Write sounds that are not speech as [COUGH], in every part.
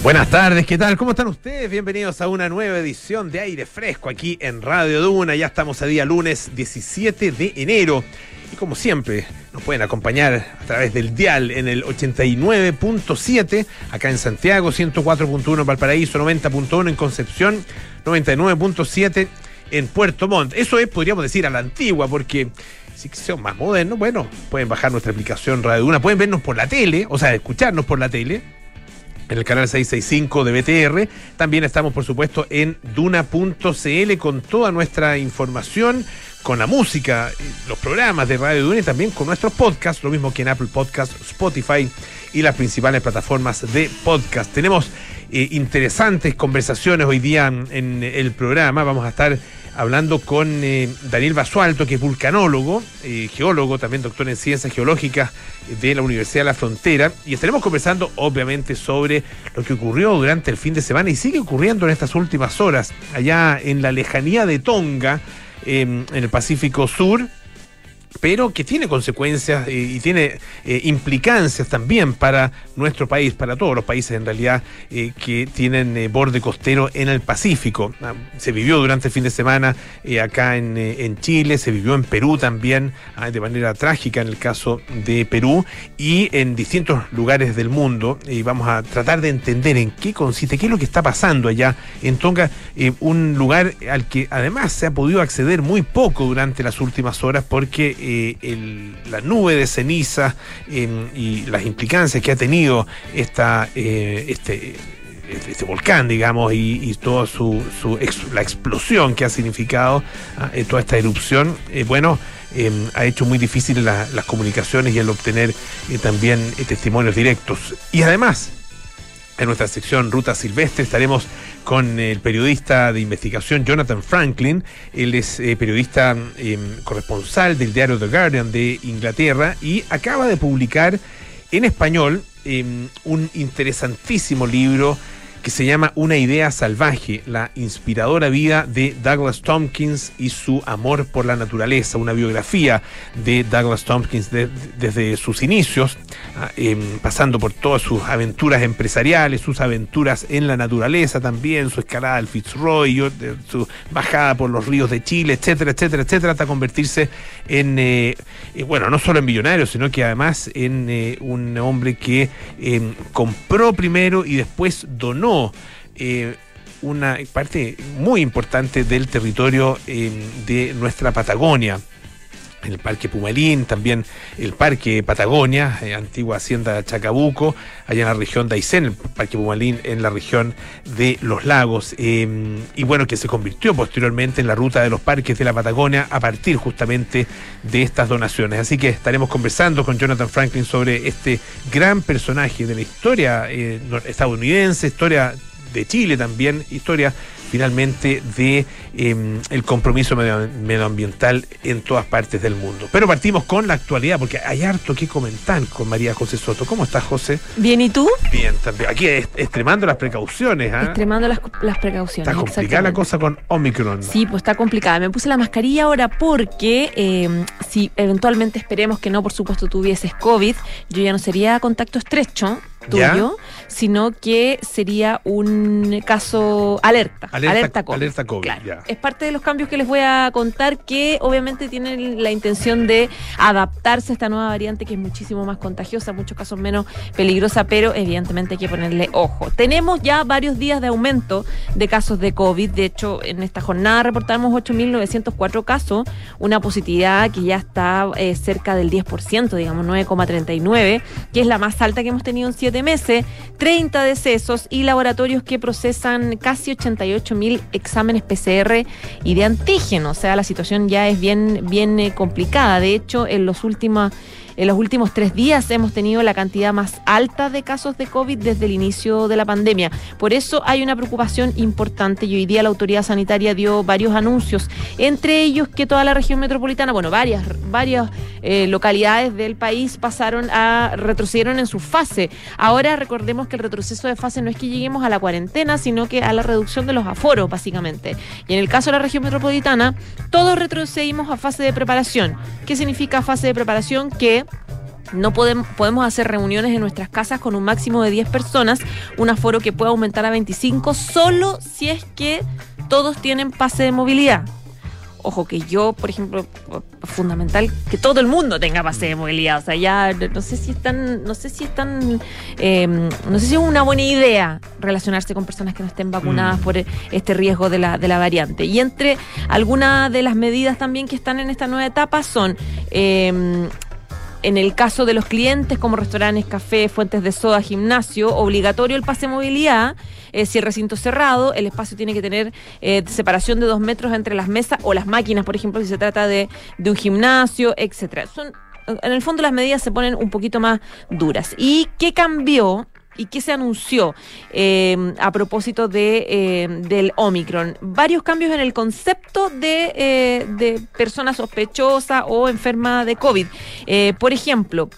Buenas tardes, ¿qué tal? ¿Cómo están ustedes? Bienvenidos a una nueva edición de Aire Fresco aquí en Radio Duna. Ya estamos a día lunes 17 de enero. Y como siempre, nos pueden acompañar a través del dial en el 89.7, acá en Santiago, 104.1 en Valparaíso, 90.1 en Concepción, 99.7 en Puerto Montt. Eso es, podríamos decir, a la antigua, porque si son más modernos, bueno, pueden bajar nuestra aplicación Radio Duna, pueden vernos por la tele, o sea, escucharnos por la tele en el canal 665 de BTR. También estamos, por supuesto, en duna.cl con toda nuestra información, con la música, los programas de Radio Duna y también con nuestros podcasts, lo mismo que en Apple Podcasts, Spotify y las principales plataformas de podcast. Tenemos eh, interesantes conversaciones hoy día en el programa. Vamos a estar hablando con eh, Daniel Basualto, que es vulcanólogo, eh, geólogo, también doctor en ciencias geológicas de la Universidad de la Frontera, y estaremos conversando obviamente sobre lo que ocurrió durante el fin de semana y sigue ocurriendo en estas últimas horas, allá en la lejanía de Tonga, en el Pacífico Sur pero que tiene consecuencias y tiene eh, implicancias también para nuestro país, para todos los países en realidad eh, que tienen eh, borde costero en el Pacífico. Ah, se vivió durante el fin de semana acá en, Chile, se vivió en Perú también ah, de manera trágica en el caso de Perú y en distintos lugares del mundo. Y vamos a tratar de entender en qué consiste, qué es lo que está pasando allá en Tonga, un lugar al que además se ha podido acceder muy poco durante las últimas horas porque eh, la nube de ceniza em, y las implicancias que ha tenido esta, eh, este, este volcán, digamos, y, toda su, la explosión que ha significado ah, eh, toda esta erupción, bueno, em, ha hecho muy difícil las comunicaciones y el obtener también testimonios directos. Y además, en nuestra sección Ruta Silvestre estaremos con el periodista de investigación Jonathan Franklin. Él es eh, periodista em, corresponsal del diario The Guardian de Inglaterra y acaba de publicar en español em, un interesantísimo libro que se llama Una idea salvaje, la inspiradora vida de Douglas Tompkins y su amor por la naturaleza, una biografía de Douglas Tompkins desde sus inicios, ah, em, pasando por todas sus aventuras empresariales, sus aventuras en la naturaleza también, su escalada al Fitzroy, su bajada por los ríos de Chile, etcétera, etcétera, etcétera, hasta convertirse en, eh, eh, bueno, no solo en millonario, sino que además en eh, un hombre que em, compró primero y después donó eh, una parte muy importante del territorio eh, de nuestra Patagonia el Parque Pumalín, también el Parque Patagonia, eh, antigua Hacienda Chacabuco, allá en la región de Aysén, el Parque Pumalín en la región de Los Lagos, em, y bueno, que se convirtió posteriormente en la ruta de los parques de la Patagonia a partir justamente de estas donaciones. Así que estaremos conversando con Jonathan Franklin sobre este gran personaje de la historia eh, estadounidense, historia de Chile también, historia finalmente de em, el compromiso medioambiental en todas partes del mundo. Pero partimos con la actualidad, porque hay harto que comentar con María José Soto. ¿Cómo estás, José? Bien, ¿y tú? Bien, también. Aquí extremando las precauciones. ¿ah? Extremando las, precauciones. Está complicada la cosa con Omicron. Sí, pues está complicada. Me puse la mascarilla ahora porque em, si eventualmente esperemos que no, por supuesto, tuvieses COVID, yo ya no sería contacto estrecho tuyo, sino que sería un caso alerta. Alerta, COVID. Alerta COVID Es parte de los cambios que les voy a contar que obviamente tienen la intención de adaptarse a esta nueva variante que es muchísimo más contagiosa, en muchos casos menos peligrosa, pero evidentemente hay que ponerle ojo. Tenemos ya varios días de aumento de casos de COVID. De hecho, en esta jornada reportamos 8.904 casos, una positividad que ya está eh, cerca del 10%, digamos 9,39, que es la más alta que hemos tenido en siete meses, 30 decesos y laboratorios que procesan casi 88 mil exámenes PCR y de antígeno. O sea, la situación ya es bien, bien eh, complicada. De hecho, en los últimos en los últimos tres días hemos tenido la cantidad más alta de casos de COVID desde el inicio de la pandemia. Por eso hay una preocupación importante y hoy día la autoridad sanitaria dio varios anuncios, entre ellos que toda la región metropolitana, bueno, varias, varias eh, localidades del país pasaron a, retrocedieron en su fase. Ahora recordemos que el retroceso de fase no es que lleguemos a la cuarentena, sino que a la reducción de los aforos, básicamente. Y en el caso de la región metropolitana, todos retrocedimos a fase de preparación. ¿Qué significa fase de preparación? Que No podemos, podemos hacer reuniones en nuestras casas con un máximo de 10 personas, un aforo que puede aumentar a 25 solo si es que todos tienen pase de movilidad. Ojo, que yo, por ejemplo, fundamental que todo el mundo tenga pase de movilidad. O sea, ya no sé si están, no sé si están, eh, no sé si es una buena idea relacionarse con personas que no estén vacunadas Mm. por este riesgo de la, de la variante. Y entre algunas de las medidas también que están en esta nueva etapa son eh, en el caso de los clientes como restaurantes, café, fuentes de soda, gimnasio, obligatorio el pase de movilidad. Eh, si el recinto es cerrado, el espacio tiene que tener eh, separación de dos metros entre las mesas o las máquinas, por ejemplo, si se trata de, de un gimnasio, etcétera. Son, en el fondo las medidas se ponen un poquito más duras. ¿Y qué cambió? ¿Y qué se anunció eh, a propósito de, eh, del Omicron? Varios cambios en el concepto de, eh, de persona sospechosa o enferma de COVID. Eh, por ejemplo,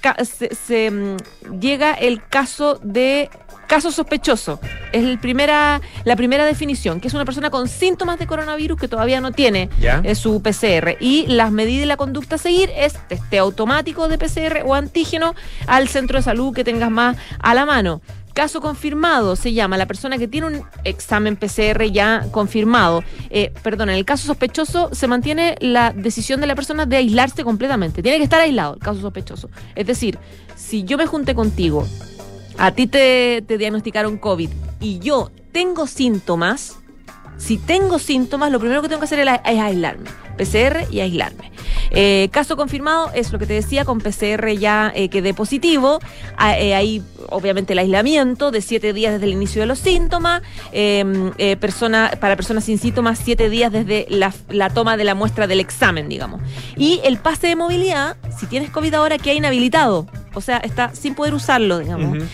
se, mm, llega el caso de caso sospechoso. Es el primera, la primera definición, que es una persona con síntomas de coronavirus que todavía no tiene ¿Ya? eh, su PCR. Y las medidas y la conducta a seguir es testeo automático de PCR o antígeno al centro de salud que tengas más a la mano. Caso confirmado se llama la persona que tiene un examen PCR ya confirmado. Eh, perdón, en el caso sospechoso se mantiene la decisión de la persona de aislarse completamente. Tiene que estar aislado el caso sospechoso. Es decir, si yo me junté contigo, a ti te, te diagnosticaron COVID y yo tengo síntomas, si tengo síntomas, lo primero que tengo que hacer es, aislarme. PCR y aislarme. Eh, caso confirmado es lo que te decía, con PCR ya eh, quedé positivo. Ah, eh, Ahí, obviamente, el aislamiento de siete días desde el inicio de los síntomas. Eh, eh, persona, para personas sin síntomas, siete días desde la, toma de la muestra del examen, digamos. Y el pase de movilidad, si tienes COVID ahora, queda inhabilitado. O sea, está sin poder usarlo, digamos, eh,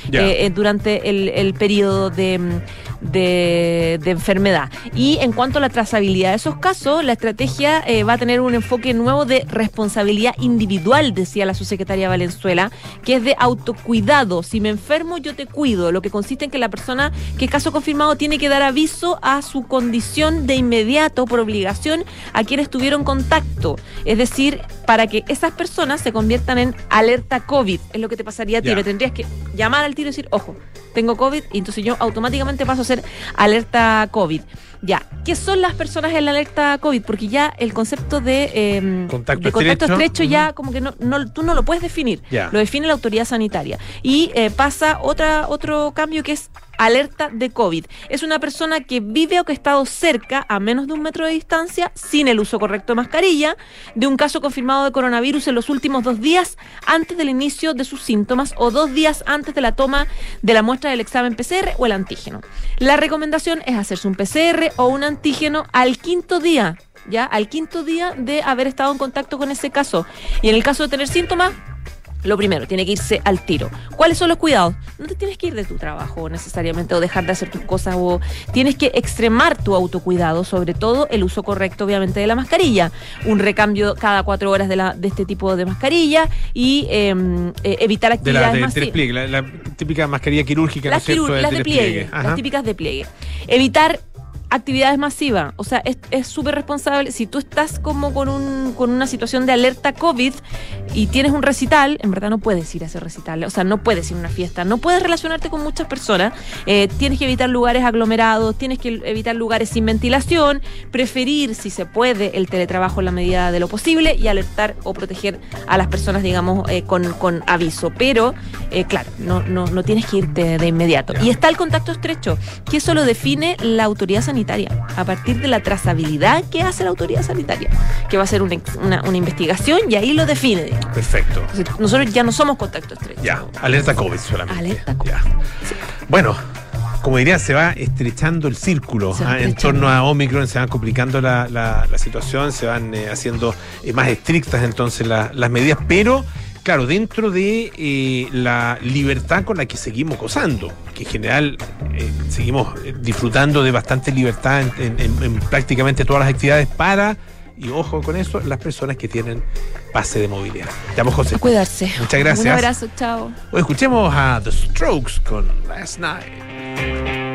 eh, durante el, el periodo de, mm, de, de enfermedad. Y en cuanto a la trazabilidad de esos casos, la estrategia eh, va a tener un enfoque nuevo de responsabilidad individual, decía la subsecretaria Valenzuela, que es de autocuidado. Si me enfermo, yo te cuido, lo que consiste en que la persona que caso confirmado tiene que dar aviso a su condición de inmediato por obligación a quienes tuvieron contacto. Es decir, para que esas personas se conviertan en alerta COVID. Es lo que te pasaría a ti. Tendrías que llamar al tiro y decir, ojo, tengo COVID, y entonces yo automáticamente paso a ser alerta COVID. Ya, ¿qué son las personas en la alerta COVID? Porque ya el concepto de, eh, Contacto de contacto estrecho. estrecho ya como que no, no- tú no lo puedes definir. Lo define la autoridad sanitaria. Y eh, pasa otra, otro cambio que es alerta de COVID. Es una persona que vive o que ha estado cerca, a menos de un metro de distancia, sin el uso correcto de mascarilla, de un caso confirmado de coronavirus en los últimos dos días antes del inicio de sus síntomas o dos días antes de la toma de la muestra del examen PCR o el antígeno. La recomendación es hacerse un PCR o un antígeno al quinto día. Ya, al quinto día de haber estado en contacto con ese caso. Y en el caso de tener síntomas, lo primero, tiene que irse al tiro. ¿Cuáles son los cuidados? No te tienes que ir de tu trabajo necesariamente o dejar de hacer tus cosas o tienes que extremar tu autocuidado, sobre todo el uso correcto obviamente de la mascarilla. Un recambio cada cuatro horas de, la, de este tipo de mascarilla y eh, eh, evitar De la actividades de la, la típica mascarilla quirúrgica, ¿no Las, es cierto? las de pliegue, las típicas de pliegue. Evitar actividades masivas, o sea, es súper responsable. Si tú estás como con, un, con una situación de alerta COVID y tienes un recital, en verdad no puedes ir a ese recital, o sea, no puedes ir a una fiesta, no puedes relacionarte con muchas personas, eh, tienes que evitar lugares aglomerados, tienes que evitar lugares sin ventilación, preferir, si se puede, el teletrabajo en la medida de lo posible y alertar o proteger a las personas, digamos, eh, con, con aviso. Pero, eh, claro, no, no, no tienes que irte de inmediato. Y está el contacto estrecho, que eso lo define la autoridad sanitaria, a partir de la trazabilidad que hace la autoridad sanitaria, que va a ser una, una, una investigación y ahí lo define. Perfecto. Entonces, nosotros ya no somos contacto estrecho. Ya, alerta COVID solamente. Alerta COVID. Ya. Bueno, como diría, se va estrechando el círculo ah, en torno a Omicron, se van complicando la, la- la situación, se van eh, haciendo eh, más estrictas entonces la- las medidas, pero claro, dentro de eh, la libertad con la que seguimos gozando, que en general eh, seguimos eh, disfrutando de bastante libertad en, en- en- en prácticamente todas las actividades para, y ojo con eso, las personas que tienen pase de movilidad. Llamo José. A cuidarse. Muchas gracias. Un abrazo, chao. Hoy escuchemos a The Strokes con Last Night.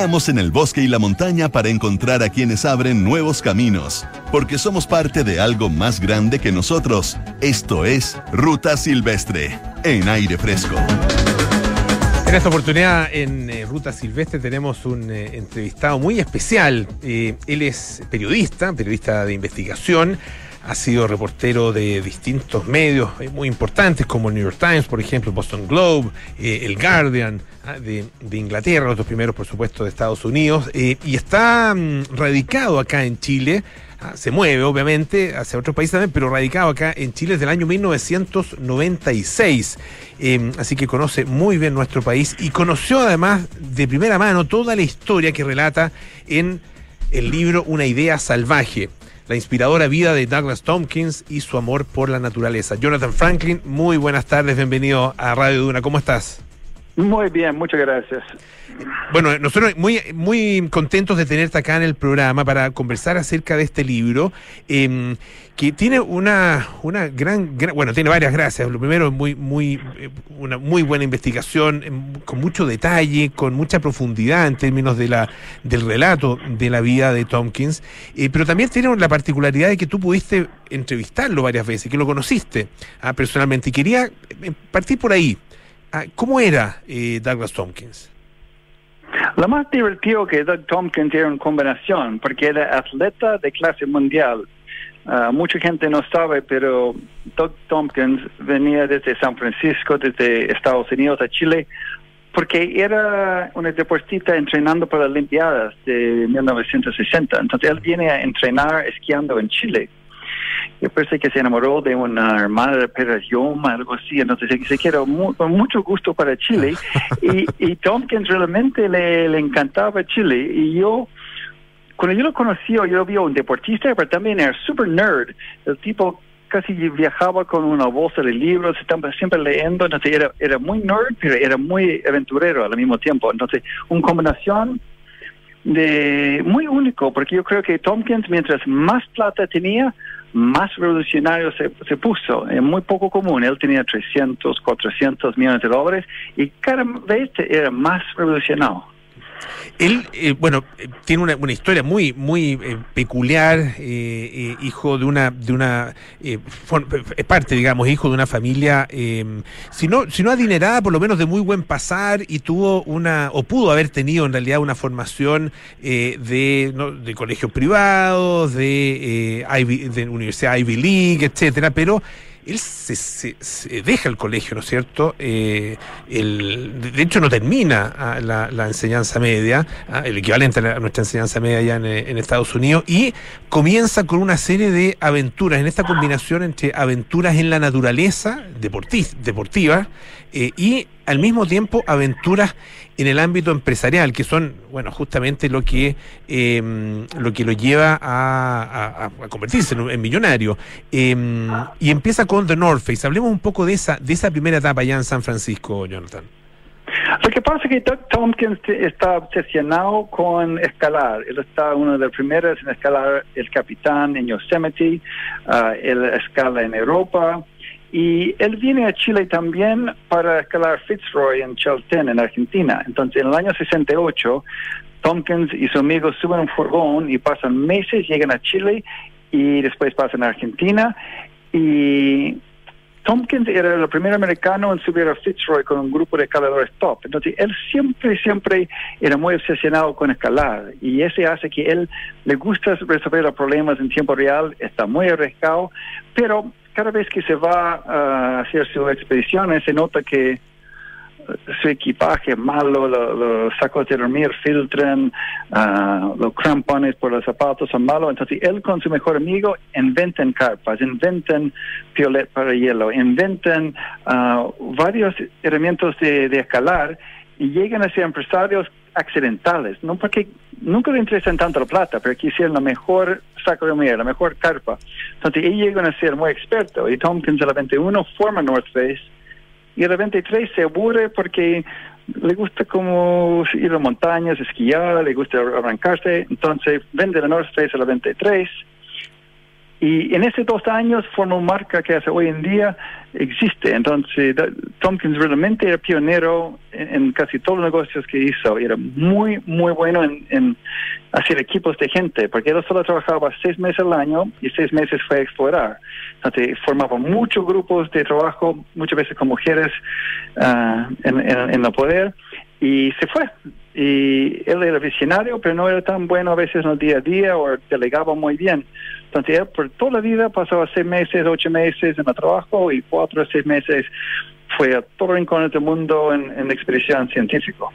Internamos en el bosque y la montaña para encontrar a quienes abren nuevos caminos, porque somos parte de algo más grande que nosotros. Esto es Ruta Silvestre, en aire fresco. En esta oportunidad en eh, Ruta Silvestre tenemos un eh, entrevistado muy especial. Eh, él es periodista, periodista de investigación ha sido reportero de distintos medios muy importantes como el New York Times, por ejemplo, Boston Globe, eh, el Guardian ah, de, Inglaterra, los dos primeros, por supuesto, de Estados Unidos, eh, y está mm, radicado acá en Chile. Ah, se mueve, obviamente, hacia otros países también, pero radicado acá en Chile desde el año 1996. Em, así que conoce muy bien nuestro país y conoció además de primera mano toda la historia que relata en el libro Una idea salvaje la inspiradora vida de Douglas Tompkins y su amor por la naturaleza. Jonathan Franklin, muy buenas tardes, bienvenido a Radio Duna, ¿cómo estás? Muy bien, muchas gracias. Bueno, nosotros muy, muy contentos de tenerte acá en el programa para conversar acerca de este libro, em, que tiene una, una gran, bueno, tiene varias gracias. Lo primero muy, muy, eh, una muy buena investigación, em, con mucho detalle, con mucha profundidad en términos de la, del relato de la vida de Tompkins, eh, pero también tiene la particularidad de que tú pudiste entrevistarlo varias veces, que lo conociste ah, personalmente. Y quería eh, partir por ahí. Ah, ¿Cómo era Douglas Tompkins? Lo más divertido que Doug Tompkins era una combinación, porque era atleta de clase mundial. Uh, mucha gente no sabe, pero Doug Tompkins venía desde San Francisco, desde Estados Unidos a Chile, porque era una deportista entrenando para las Olimpiadas de 1960. Entonces él viene a entrenar esquiando en Chile yo pensé que se enamoró de una hermana de Pérez Yoma, algo así, entonces se quedó con mucho gusto para Chile [LAUGHS] y, y Tompkins realmente le, le encantaba Chile y yo cuando yo lo conocí, yo lo vi un deportista, pero también era super nerd. El tipo casi viajaba con una bolsa de libros, estaba siempre leyendo, entonces era, era muy nerd, pero era muy aventurero al mismo tiempo. Entonces, una combinación de muy único, porque yo creo que Tompkins, mientras más plata tenía, más revolucionario se, se puso. Es muy poco común. Él tenía 300, 400 millones de dólares y cada vez era más revolucionario. Él, eh, bueno, eh, tiene una, una, historia muy, muy eh, peculiar, hijo de una, de una, es parte, digamos, hijo de una familia, si no, si no adinerada, por lo menos de muy buen pasar y tuvo una, o pudo haber tenido en realidad una formación de, ¿no? de colegios privados, de, de Universidad Ivy League, etcétera, pero él se, deja el colegio, ¿no es cierto? Eh, de hecho, no termina ah, la, enseñanza media, ah, el equivalente a, nuestra enseñanza media allá en, Estados Unidos, y comienza con una serie de aventuras, en esta combinación entre aventuras en la naturaleza, deportiva, eh, y al mismo tiempo aventuras en el ámbito empresarial, que son, bueno, justamente lo que em, lo que lo lleva a, convertirse en, millonario. Em, y empieza con The North Face. Hablemos un poco de esa, de esa primera etapa allá en San Francisco, Jonathan. Lo que pasa es que Doug Tompkins está obsesionado con escalar. Él está uno de los primeros en escalar el Capitán en Yosemite, uh, escala en Europa, y él viene a Chile también para escalar Fitzroy en Chaltén, en Argentina. Entonces, en el año 68, Tompkins y su amigo suben un furgón y pasan meses, llegan a Chile y después pasan a Argentina. Y Tompkins era el primer americano en subir a Fitzroy con un grupo de escaladores top. Entonces, él siempre, siempre era muy obsesionado con escalar. Y ese hace que él le gusta resolver los problemas en tiempo real, está muy arriesgado, pero cada vez que se va a hacer sus expediciones se nota que eh, su equipaje malo, los sacos de dormir filtran, los crampones por los zapatos son malos. Entonces él con su mejor amigo inventan carpas, inventan piolet para hielo, inventan uh, varios herramientas de, de escalar y llegan a ser empresarios accidentales, no porque nunca le interesan tanto la plata, pero quisieran la mejor miel, la mejor carpa. Entonces ellos llegan a ser muy expertos y Tompkins a la 21 forma North Face y a la 23 se aburre porque le gusta como ir a montañas, esquiar, le gusta arrancarse, entonces vende la North Face a la 23 Y en esos dos años formó marca que hasta hoy en día existe. Entonces, Tompkins realmente era pionero en, casi todos los negocios que hizo. Era muy, muy bueno en, hacer equipos de gente, porque él solo trabajaba seis meses al año y seis meses fue a explorar. Entonces, formaba muchos grupos de trabajo, muchas veces con mujeres uh, en, en, el poder, y se fue y él era visionario, pero no era tan bueno a veces en el día a día o delegaba muy bien. Por toda la vida pasaba seis meses, ocho meses en el trabajo y cuatro o seis meses fue a todo rincón del mundo en, en expedición científica.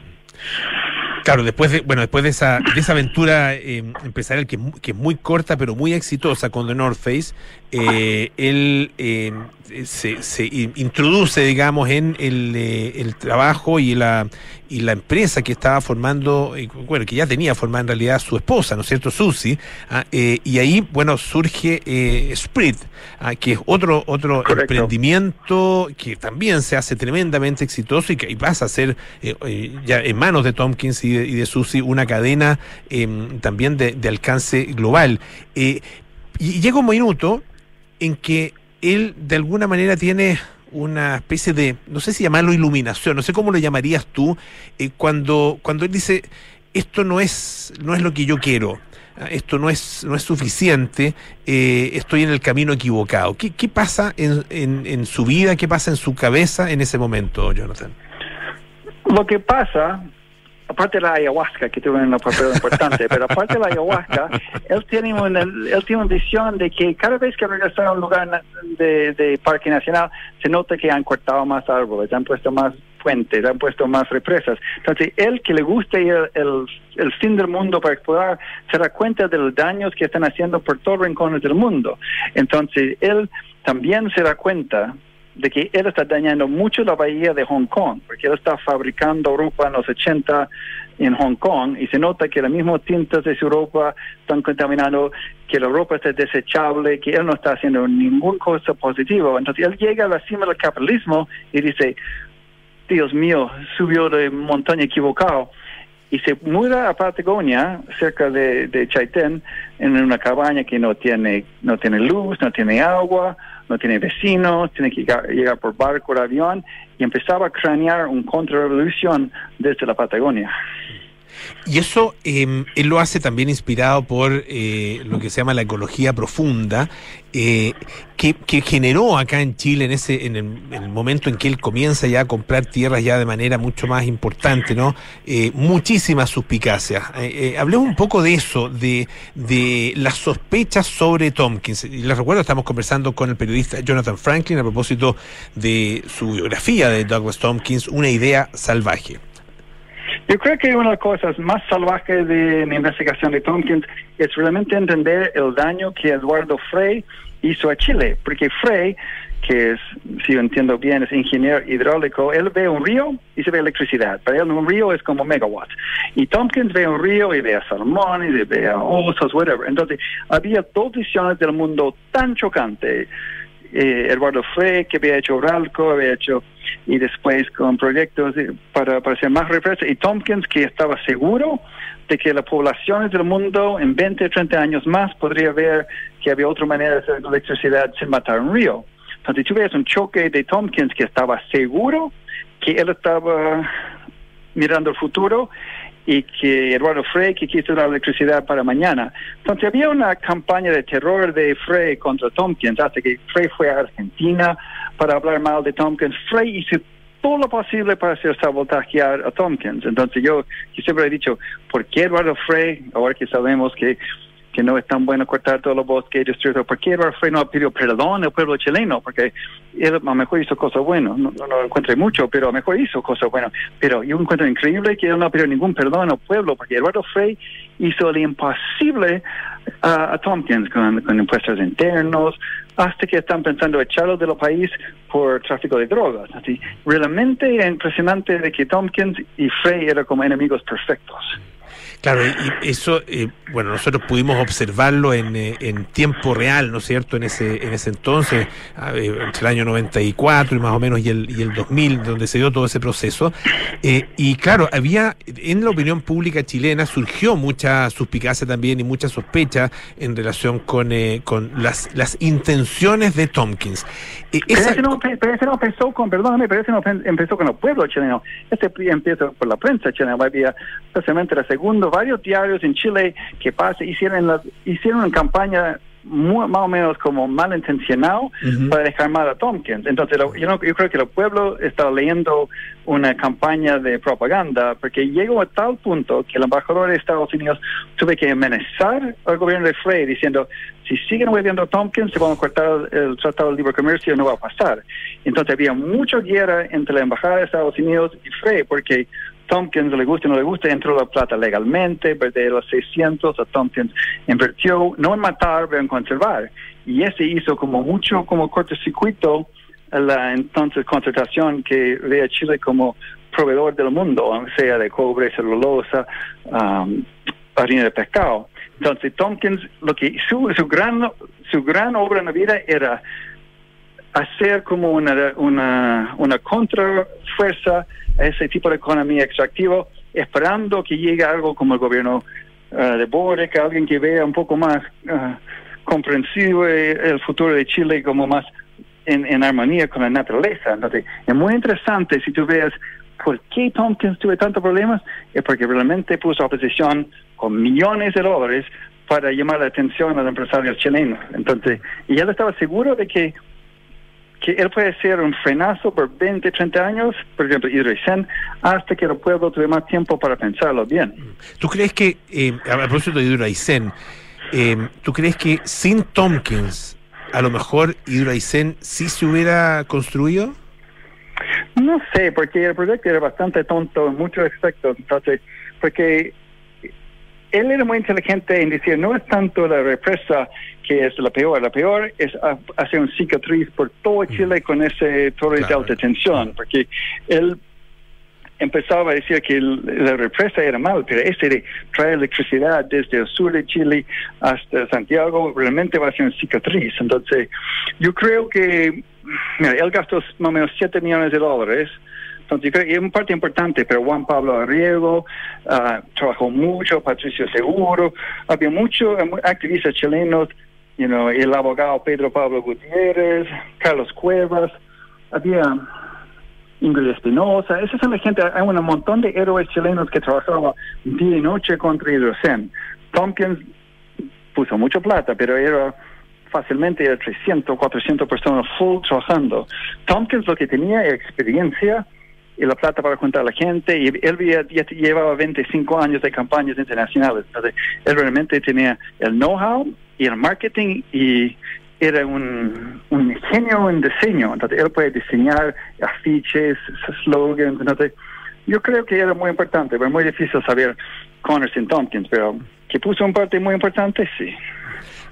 Claro, después de, bueno, después de esa, de esa aventura eh, empresarial que, que, es muy corta pero muy exitosa con The North Face, eh, él eh, se, se, introduce, digamos, en el, el, trabajo y la y la empresa que estaba formando, bueno, que ya tenía formada en realidad su esposa, ¿no es cierto, Susi, ah, y ahí, bueno, surge Sprit, ah, que es otro otro emprendimiento que también se hace tremendamente exitoso y que pasa a ser ya en manos de Tompkins y de, y de Susi una cadena em, también de, alcance global. Eh, y llega un minuto en que él de alguna manera tiene una especie de, no sé si llamarlo iluminación, no sé cómo lo llamarías tú, eh, cuando, cuando él dice, esto no es, no es lo que yo quiero, ah, esto no es, no es suficiente, eh, estoy en el camino equivocado. ¿Qué, qué pasa en, en, en, su vida, qué pasa en su cabeza en ese momento, Jonathan? Lo que pasa aparte de la ayahuasca, que tuvo un papel importante, pero aparte de la ayahuasca, él tiene una, él tiene una visión de que cada vez que regresa a un lugar de, parque nacional, se nota que han cortado más árboles, han puesto más fuentes, han puesto más represas. Entonces, él que le gusta ir el, el fin del mundo para explorar, se da cuenta de los daños que están haciendo por todos los rincones del mundo. Entonces, él también se da cuenta de que él está dañando mucho la bahía de Hong Kong, porque él está fabricando ropa en los 80 en Hong Kong y se nota que las mismas tintas de su ropa están contaminando, que la ropa está desechable, que él no está haciendo ninguna cosa positiva. Entonces él llega a la cima del capitalismo y dice, Dios mío, subió de montaña equivocado y se muda a Patagonia, cerca de, de Chaitén, en una cabaña que no tiene, no tiene luz, no tiene agua, no tiene vecinos, tiene que llegar, por barco o avión, y empezaba a cranear una contrarrevolución desde la Patagonia. Y eso eh, él lo hace también inspirado por eh, lo que se llama la ecología profunda, eh, que, generó acá en Chile en ese en el, momento en que él comienza ya a comprar tierras ya de manera mucho más importante, ¿no? Eh, muchísimas suspicacias. Eh, hablemos un poco de eso, de, de las sospechas sobre Tompkins. Y les recuerdo, estamos conversando con el periodista Jonathan Franklin a propósito de su biografía de Douglas Tompkins, Una idea salvaje. Yo creo que una de las cosas más salvajes de la investigación de Tompkins es realmente entender el daño que Eduardo Frey hizo a Chile, porque Frey, que es, si yo entiendo bien, es ingeniero hidráulico, él ve un río y se ve electricidad. Para él un río es como megawatts. Y Tompkins ve un río y ve a salmones, y ve a osos, whatever. Entonces, había dos visiones del mundo tan chocantes eh, Eduardo Frey, que había hecho Oralco, había hecho, y después con proyectos para, para hacer más represas, y Tompkins, que estaba seguro de que las poblaciones del mundo en 20 o 30 años más podría ver que había otra manera de hacer electricidad sin matar un río. Entonces tú ves un choque de Tompkins que estaba seguro que él estaba mirando el futuro y que Eduardo Frey que quiso la electricidad para mañana. Entonces había una campaña de terror de Frey contra Tompkins, hasta que Frey fue a Argentina para hablar mal de Tompkins. Frey hizo todo lo posible para hacer sabotajear a Tompkins. Entonces yo, yo siempre he dicho, ¿por qué Eduardo Frey, ahora que sabemos que que no es tan bueno cortar todos los bosques y destruirlos. ¿Por qué Frey no pidió perdón al pueblo chileno? Porque él a lo mejor hizo cosas buenas, no, lo encuentro mucho, pero a lo mejor hizo cosas buenas. Pero yo encuentro increíble que él no pidió ningún perdón al pueblo, porque Eduardo Frey hizo lo imposible a Tompkins con, impuestos internos, hasta que están pensando echarlo de los país por tráfico de drogas. Así, realmente impresionante de que Tompkins y Frey eran como enemigos perfectos. Claro, y eso, eh, bueno, nosotros pudimos observarlo en, eh, en, tiempo real, ¿no es cierto?, en ese, en ese entonces, entre el año 94 y más o menos y el, y el 2000, donde se dio todo ese proceso. Eh, y claro, había, en la opinión pública chilena, surgió mucha suspicacia también y mucha sospecha en relación con, con las, las intenciones de Tompkins. Pero, ese no, pero ese no empezó con, perdóname, pero ese no empezó con los pueblos chilenos. Este empieza por la prensa chilena, había especialmente la segunda varios diarios en Chile que pasa, hicieron, hicieron una campaña muy, más o menos como malintencionado para dejar mal a Tompkins. Entonces, yo, yo, creo que el pueblo está leyendo una campaña de propaganda porque llegó a tal punto que el embajador de Estados Unidos tuvo que amenazar al gobierno de Frey diciendo, si siguen hueviendo a Tompkins, se van a cortar el Tratado de Libre Comercio, no va a pasar. Entonces, había mucha guerra entre la embajada de Estados Unidos y Frey porque Tompkins le gusta o no le gusta, entró la plata legalmente, de los 600 a Tompkins invirtió no en matar, pero en conservar. Y ese hizo como mucho como cortocircuito la entonces concentración que ve a Chile como proveedor del mundo, sea de cobre, celulosa, um, harina de pescado. Entonces Tompkins, lo que su, su gran su gran obra en la vida era hacer como una, una, una contrafuerza a ese tipo de economía extractiva, esperando que llegue algo como el gobierno uh, de Boric, alguien que vea un poco más uh, comprensivo el futuro de Chile como más en, en, armonía con la naturaleza. Entonces, es muy interesante si tú ves por qué Tompkins tuvo tantos problemas, es porque realmente puso oposición con millones de dólares para llamar la atención a los empresarios chilenos. Entonces, y él estaba seguro de que que él puede ser un frenazo por 20, 30 años, por ejemplo, Hidroicén, hasta que el pueblo tuve más tiempo para pensarlo bien. ¿Tú crees que, eh, a propósito de Hidroicén, eh, ¿tú crees que sin Tompkins, a lo mejor Hidroicén sí se hubiera construido? No sé, porque el proyecto era bastante tonto en muchos aspectos, entonces, porque él era muy inteligente en decir, no es tanto la represa que es la peor, la peor es hacer un cicatriz por todo. Chile con ese torre de alta tensión, porque él empezaba a decir que la represa era mal, pero ese de traer electricidad desde el sur de Chile hasta Santiago realmente va a ser un cicatriz. Entonces, yo creo que, mira, él gastó más o menos 7 millones de dólares entonces, es una parte importante, pero Juan Pablo Arriego uh, trabajó mucho, Patricio Seguro, había muchos activistas chilenos, you know, el abogado Pedro Pablo Gutiérrez, Carlos Cuevas, había Ingrid Espinosa, esa es la gente, hay un montón de héroes chilenos que trabajaban día y noche contra Hidrocen. Tompkins puso mucha plata, pero era fácilmente era 300, 400 personas full trabajando. Tompkins lo que tenía era experiencia y la plata para juntar a la gente. Y él ya llevaba 25 años de campañas internacionales. Entonces, él realmente tenía el know-how y el marketing y era un, un genio en diseño. Entonces, él puede diseñar afiches, slogans. Entonces, yo creo que era muy importante, pero muy difícil saber Connors y Tompkins, pero puso un parte muy importante, sí.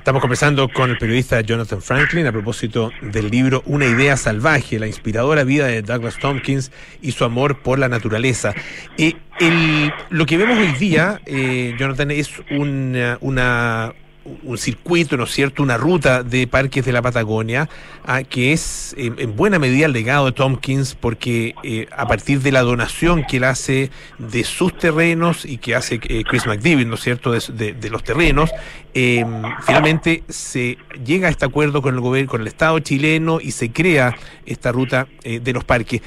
Estamos conversando con el periodista Jonathan Franklin a propósito del libro Una idea salvaje, la inspiradora vida de Douglas Tompkins y su amor por la naturaleza. Eh, lo que vemos hoy día, eh, Jonathan, es una un circuito, ¿no es cierto?, una ruta de parques de la Patagonia, ah, que es en buena medida el legado de Tompkins, porque eh, a partir de la donación que él hace de sus terrenos y que hace eh, Chris McDavid, ¿no es cierto?, de, los terrenos, em, finalmente se llega a este acuerdo con el gobierno, con el Estado chileno y se crea esta ruta eh, de los parques.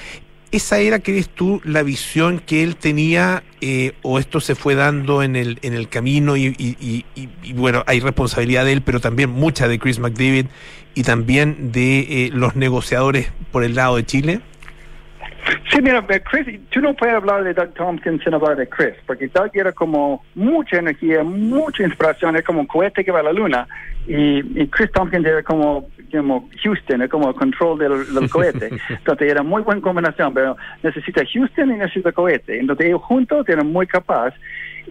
¿Esa era, crees tú, la visión que él tenía eh, o esto se fue dando en el, en el camino y, y, y, bueno, hay responsabilidad de él, pero también mucha de Chris McDavid y también de eh, los negociadores por el lado de Chile? Sí, mira, Chris, tú no puedes hablar de Doug Tompkins sin hablar de Chris, porque Doug era como mucha energía, mucha inspiración, era como un cohete que va a la luna, y, y Chris Tompkins era como, como Houston, era como el control del, del [LAUGHS] cohete. Entonces era muy buena combinación, pero necesita Houston y necesita cohete. Entonces ellos juntos eran muy capaz.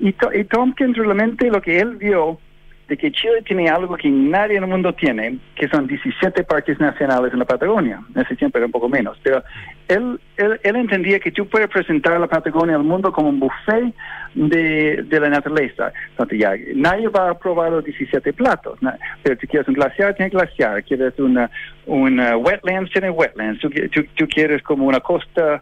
Y, y Tompkins realmente lo que él vio de que Chile tiene algo que nadie en el mundo tiene, que son 17 parques nacionales en la Patagonia. En ese tiempo era un poco menos. Pero él, él, él entendía que tú puedes presentar la Patagonia al mundo como un buffet de, de la naturaleza. Entonces ya, nadie va a probar los 17 platos. ¿no? Pero si quieres un glaciar, tiene glaciar. Quieres una, una wetlands, tiene wetlands. Tú, tú, tú quieres como una costa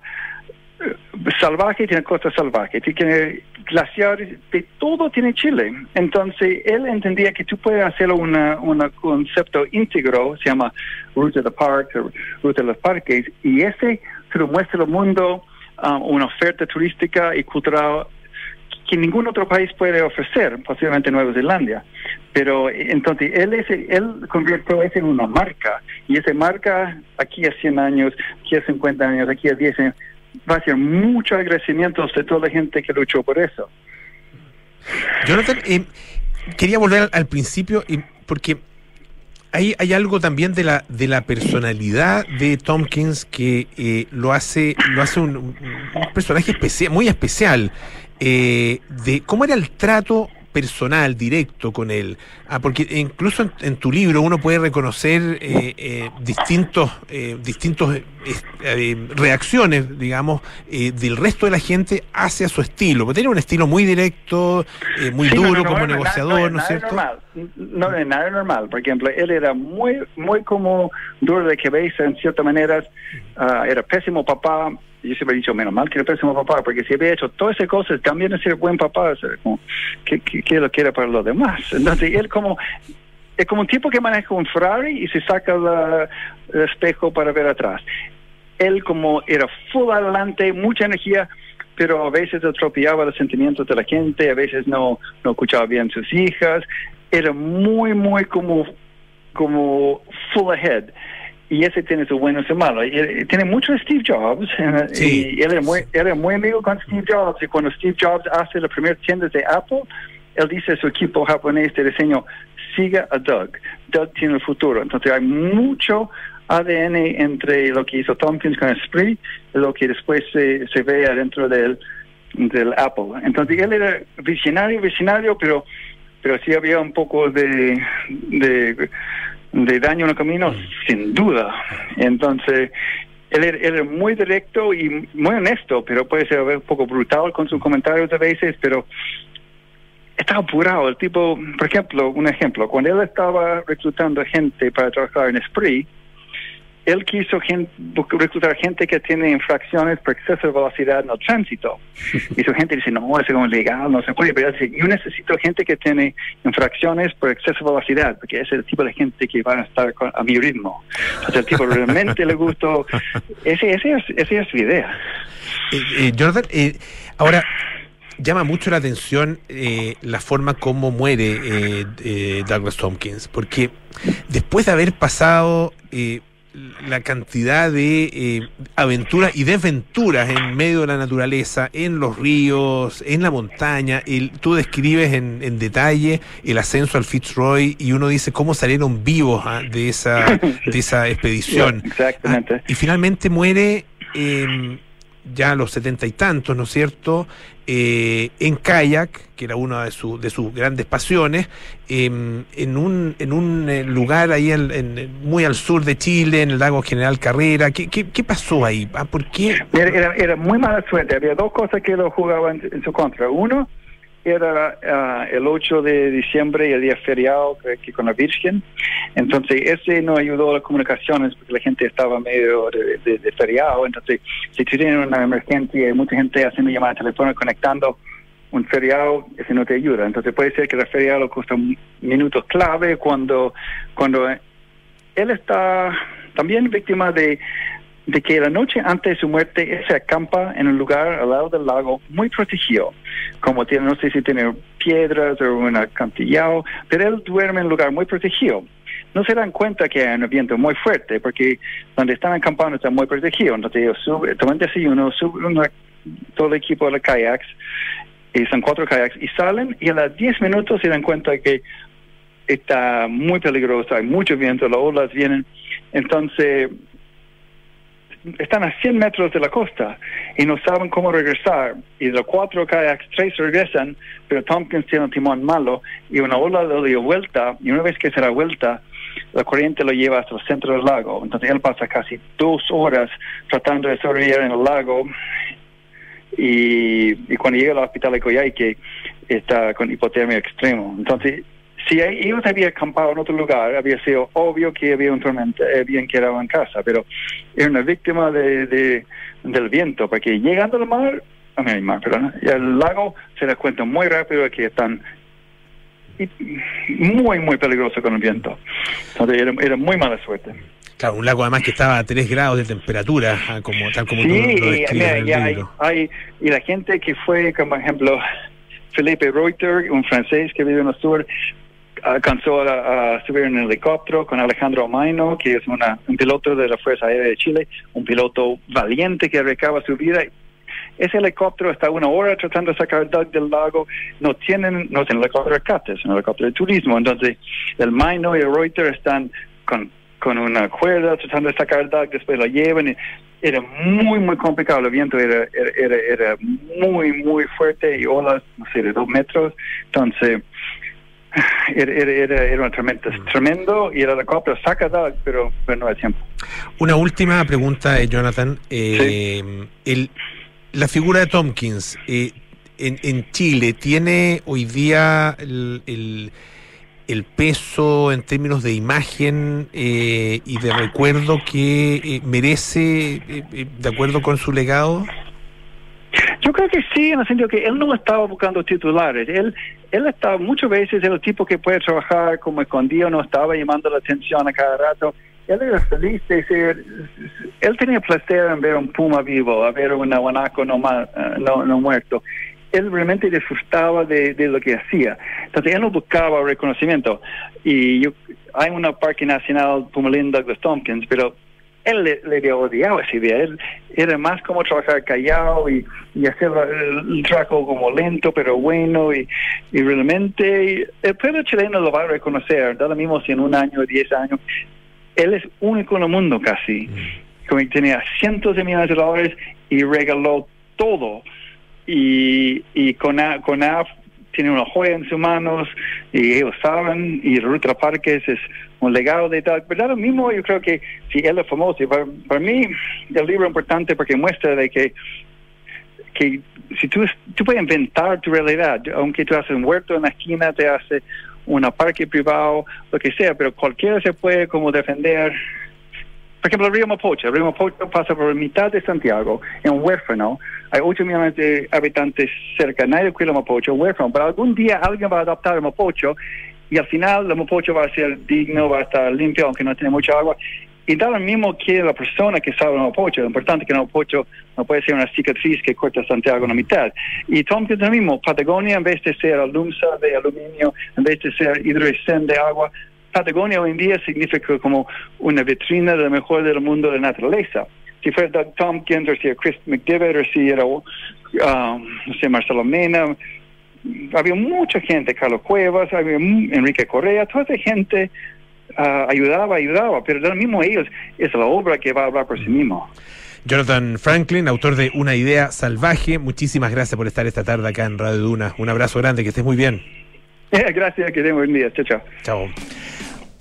salvaje tiene costa salvaje, tiene glaciares, de todo tiene Chile. Entonces, él entendía que tú puedes hacer un concepto íntegro, se llama Ruta de Park, Ruta de los Parques, y ese se lo muestra al mundo um, una oferta turística y cultural que ningún otro país puede ofrecer, posiblemente Nueva Zelanda. Pero entonces él, es, él convirtió eso en una marca, y esa marca aquí a 100 años, aquí a 50 años, aquí a 10 años, va a ser mucho agradecimiento de toda la gente que luchó por eso. Jonathan, eh, quería volver al, principio porque hay, hay algo también de la de la personalidad de Tompkins que eh, lo hace lo hace un, personaje muy especial. Eh, de cómo era el trato personal, directo con él. Ah, porque incluso en, tu libro uno puede reconocer eh, eh, distintos, eh, distintos reacciones, digamos, del resto de la gente hacia su estilo. Porque tiene un estilo muy directo, muy duro como negociador, ¿no, es cierto? Normal. No nada normal. Por ejemplo, él era muy, muy como duro de cabeza en cierta manera. Ah, era pésimo papá yo siempre he dicho, menos mal que era pésimo papá, porque si había hecho todas esas cosas, también es ser buen papá, como, ¿qué, qué, lo quiere para los demás? Entonces, él como, es como un tipo que maneja un Ferrari y se saca el espejo para ver atrás. Él como era full adelante, mucha energía, pero a veces atropellaba los sentimientos de la gente, a veces no, no escuchaba bien sus hijas, era muy, muy como, como full ahead y ese tiene su bueno y su malo. Y, tiene mucho Steve Jobs, y él era, muy, era muy amigo con Steve Jobs, y cuando Steve Jobs hace la primera tienda de Apple, él dice a su equipo japonés de diseño, siga a Doug, Doug tiene el futuro. Entonces hay mucho ADN entre lo que hizo Tompkins con Esprit y lo que después se, se ve adentro del, del Apple. Entonces él era visionario, visionario, pero pero sí había un poco de, de de daño en el camino, sin duda. Entonces, él, él, es muy directo y muy honesto, pero puede ser un poco brutal con sus comentarios a veces, pero está apurado. El tipo, por ejemplo, un ejemplo, cuando él estaba reclutando gente para trabajar en Spree, él quiso reclutar gente que tiene infracciones por exceso de velocidad en el tránsito. [LAUGHS] Y su gente dice, no, eso es legal, no se puede. Pero dice, yo necesito gente que tiene infracciones por exceso de velocidad, porque ese es el tipo de gente que van a estar a mi ritmo. Entonces, el tipo realmente le gustó. Ese, ese es, esa es su idea. Eh, eh, Jordan, eh, ahora llama mucho la atención la forma como muere Douglas Tompkins, porque después de haber pasado la cantidad de eh, aventuras y desventuras en medio de la naturaleza, en los ríos, en la montaña. El, tú describes en, en, detalle el ascenso al Fitzroy y uno dice cómo salieron vivos ah, de, esa, de esa [LAUGHS] expedición. Exactamente. Ah, y finalmente muere eh, ya a los setenta y tantos, ¿no es cierto? Eh, en kayak, que era una de, de sus grandes pasiones, em, en un, en un eh, lugar ahí en, muy al sur de Chile, en el lago General Carrera. ¿Qué, qué, pasó ahí? Ah, ¿Por qué? Era, era, muy mala suerte. Había dos cosas que lo jugaban en su contra. Uno, era uh, el 8 de diciembre, el día feriado que, con la Virgen. Entonces, ese no ayudó a las comunicaciones porque la gente estaba medio de, de, feriado. Entonces, si tienen una emergencia y mucha gente haciendo llamadas telefónicas conectando, un feriado, ese no te ayuda. Entonces, puede ser que el feriado cuesta minutos clave cuando, cuando él está también víctima de de que la noche antes de su muerte él se acampa en un lugar al lado del lago muy protegido, como tiene, no sé si tiene piedras o un acantilado, pero él duerme en un lugar muy protegido. No se dan cuenta que hay un viento muy fuerte, porque donde están acampando está muy protegido. Entonces ellos suben, toman desayuno, suben todo el equipo de los kayaks, y son cuatro kayaks, y salen y a los 10 minutos se dan cuenta que está muy peligroso, hay mucho viento, las olas vienen. Entonces están a 100 metros de la costa y no saben cómo regresar. Y los cuatro kayaks, tres regresan, pero Tompkins tiene un timón malo y una ola lo dio vuelta y una vez que se da vuelta, la corriente lo lleva hasta el centro del lago. Entonces él pasa casi dos horas tratando de sobrevivir en el lago y, cuando llega al hospital de Coyhaique está con hipotermia extremo. Entonces si ellos habían acampado en otro lugar, había sido obvio que había un tormenta, habían quedado en casa, pero era una víctima de, del viento, porque llegando al mar, a mí, mar, perdón, el lago se da cuenta muy rápido que están muy, muy peligroso con el viento. Entonces era, era muy mala suerte. Claro, un lago además que estaba a 3 grados de temperatura, ah, como, tal como tú lo describes Hay, y la gente que fue, como ejemplo, Felipe Reuter, un francés que vive en el sur, alcanzó a, subir en el helicóptero con Alejandro Maino, que es una, un piloto de la Fuerza Aérea de Chile, un piloto valiente que recaba su vida. Ese helicóptero está una hora tratando de sacar Doug del lago. No tienen, no tienen helicóptero de rescate, es un helicóptero de turismo. Entonces, el Maino y el Reuters están con, con una cuerda tratando de sacar Doug, después lo llevan. Y era muy, muy complicado. El viento era, era, era, muy, muy fuerte y olas, no sé, de dos metros. Entonces, [LAUGHS] era, era, era, tremendo, y el helicóptero saca pero, pero no hay tiempo. Una última pregunta, eh, Jonathan. Eh, el, la figura de Tompkins eh, en, en, Chile tiene hoy día el, el, el, peso en términos de imagen eh, y de recuerdo que eh, merece de acuerdo con su legado. Yo creo que sí, en el sentido que él no estaba buscando titulares. Él, él estaba muchas veces el tipo que puede trabajar como escondido, no estaba llamando la atención a cada rato. Él era feliz de ser, él tenía placer en ver un puma vivo, a ver un guanaco no, no, no muerto. Él realmente disfrutaba de, de, lo que hacía. Entonces él no buscaba reconocimiento. Y yo, hay una parque nacional Pumalín Douglas Tompkins, pero él le, le odiaba esa idea. Él era más como trabajar callado y, y hacer el, trabajo como lento pero bueno y, y, realmente el pueblo chileno lo va a reconocer, da lo mismo si en un año o diez años. Él es único en el mundo casi. Mm. Como tenía cientos de millones de dólares y regaló todo. Y, y con, con tiene una joya en sus manos y ellos saben y Ruta Parques es un legado de tal. Pero lo mismo yo creo que si él es famoso, para, para mí el libro es importante porque muestra de que que si tú, tú puedes inventar tu realidad, aunque tú haces un huerto en la esquina, te hace un parque privado, lo que sea, pero cualquiera se puede como defender por ejemplo, el río Mapocho. El río Mapocho pasa por mitad de Santiago, es un huérfano. Hay 8 millones de habitantes cerca, nadie cuida Mapocho, huérfano. Pero algún día alguien va a adoptar el Mapocho y al final el Mapocho va a ser digno, va a estar limpio, aunque no tiene mucha agua. Y da lo mismo que la persona que sabe el Mapocho. Lo importante es que el Mapocho no puede ser una cicatriz que corta Santiago en la mitad. Y Tompkins lo mismo. Patagonia, en vez de ser alumsa de aluminio, en vez de ser hidrocén de agua, Patagonia hoy en día significa como una vitrina de lo mejor del mundo de la naturaleza. Si fuera Doug Tompkins, o si era Chris McDivitt, o si era, um, no sé, Marcelo Mena, había mucha gente, Carlos Cuevas, había Enrique Correa, toda esa gente uh, ayudaba, ayudaba, pero lo mismo ellos, es la obra que va a hablar por sí mismo. Jonathan Franklin, autor de Una idea salvaje, muchísimas gracias por estar esta tarde acá en Radio Duna. Un abrazo grande, que estés muy bien. [LAUGHS] Gracias, que tengas buen día. Chao, chao. Chao.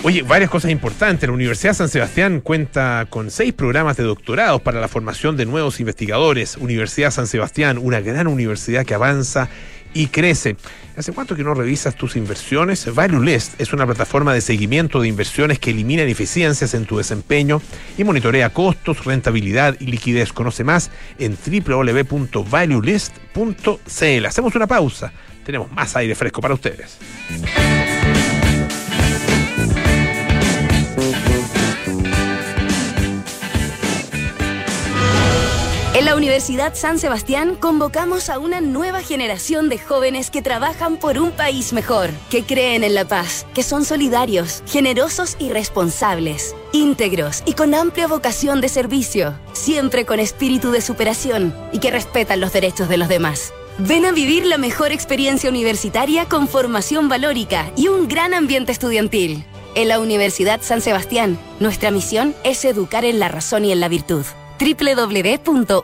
Oye, varias cosas importantes. La Universidad San Sebastián cuenta con seis programas de doctorados para la formación de nuevos investigadores. Universidad San Sebastián, una gran universidad que avanza y crece. ¿Hace cuánto que no revisas tus inversiones? ValueList es una plataforma de seguimiento de inversiones que elimina ineficiencias en tu desempeño y monitorea costos, rentabilidad y liquidez. Conoce más en www.valuelist.cl. Hacemos una pausa. Tenemos más aire fresco para ustedes. La Universidad San Sebastián convocamos a una nueva generación de jóvenes que trabajan por un país mejor, que creen en la paz, que son solidarios, generosos y responsables, íntegros y con amplia vocación de servicio, siempre con espíritu de superación y que respetan los derechos de los demás. Ven a vivir la mejor experiencia universitaria con formación valórica y un gran ambiente estudiantil. En la Universidad San Sebastián, nuestra misión es educar en la razón y en la virtud. www.uss.cl.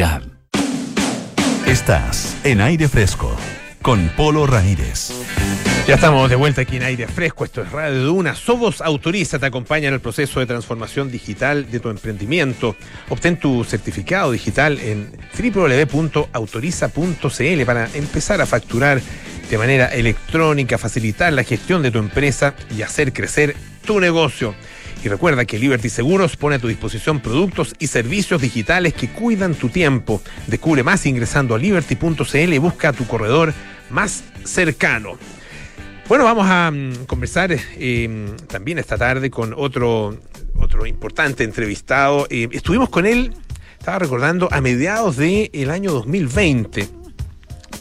Estás en aire fresco con Polo Ramírez. Ya estamos de vuelta aquí en aire fresco. Esto es Radio Duna. Sobos Autoriza te acompaña en el proceso de transformación digital de tu emprendimiento. Obtén tu certificado digital en www.autoriza.cl para empezar a facturar de manera electrónica, facilitar la gestión de tu empresa y hacer crecer tu negocio. Y recuerda que Liberty Seguros pone a tu disposición productos y servicios digitales que cuidan tu tiempo. Descubre más ingresando a liberty.cl y busca tu corredor más cercano. Bueno, vamos a mm, conversar eh, también esta tarde con otro, otro importante entrevistado. Eh, estuvimos con él, estaba recordando, a mediados del año 2020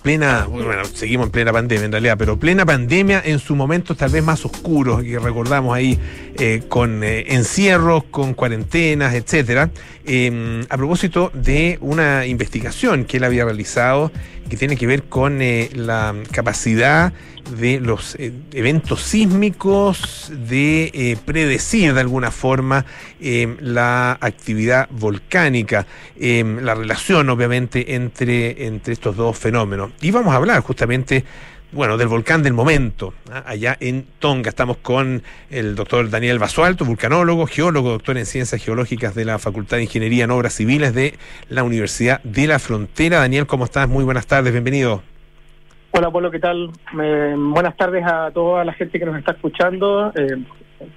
plena, bueno, seguimos en plena pandemia en realidad, pero plena pandemia en su momento tal vez más oscuros, y recordamos ahí eh, con eh, encierros, con cuarentenas, etcétera, em, a propósito de una investigación que él había realizado que tiene que ver con eh, la capacidad de los eventos sísmicos de predecir de alguna forma la actividad volcánica, la relación obviamente entre, entre estos dos fenómenos. Y vamos a hablar justamente bueno, del volcán del momento, ¿ah? allá en Tonga. Estamos con el doctor Daniel Basualto, vulcanólogo, geólogo, doctor en ciencias geológicas de la Facultad de Ingeniería en Obras Civiles de la Universidad de la Frontera. Daniel, ¿cómo estás? Muy buenas tardes, bienvenido. Hola, Polo, ¿qué tal? buenas tardes a toda la gente que nos está escuchando. Eh,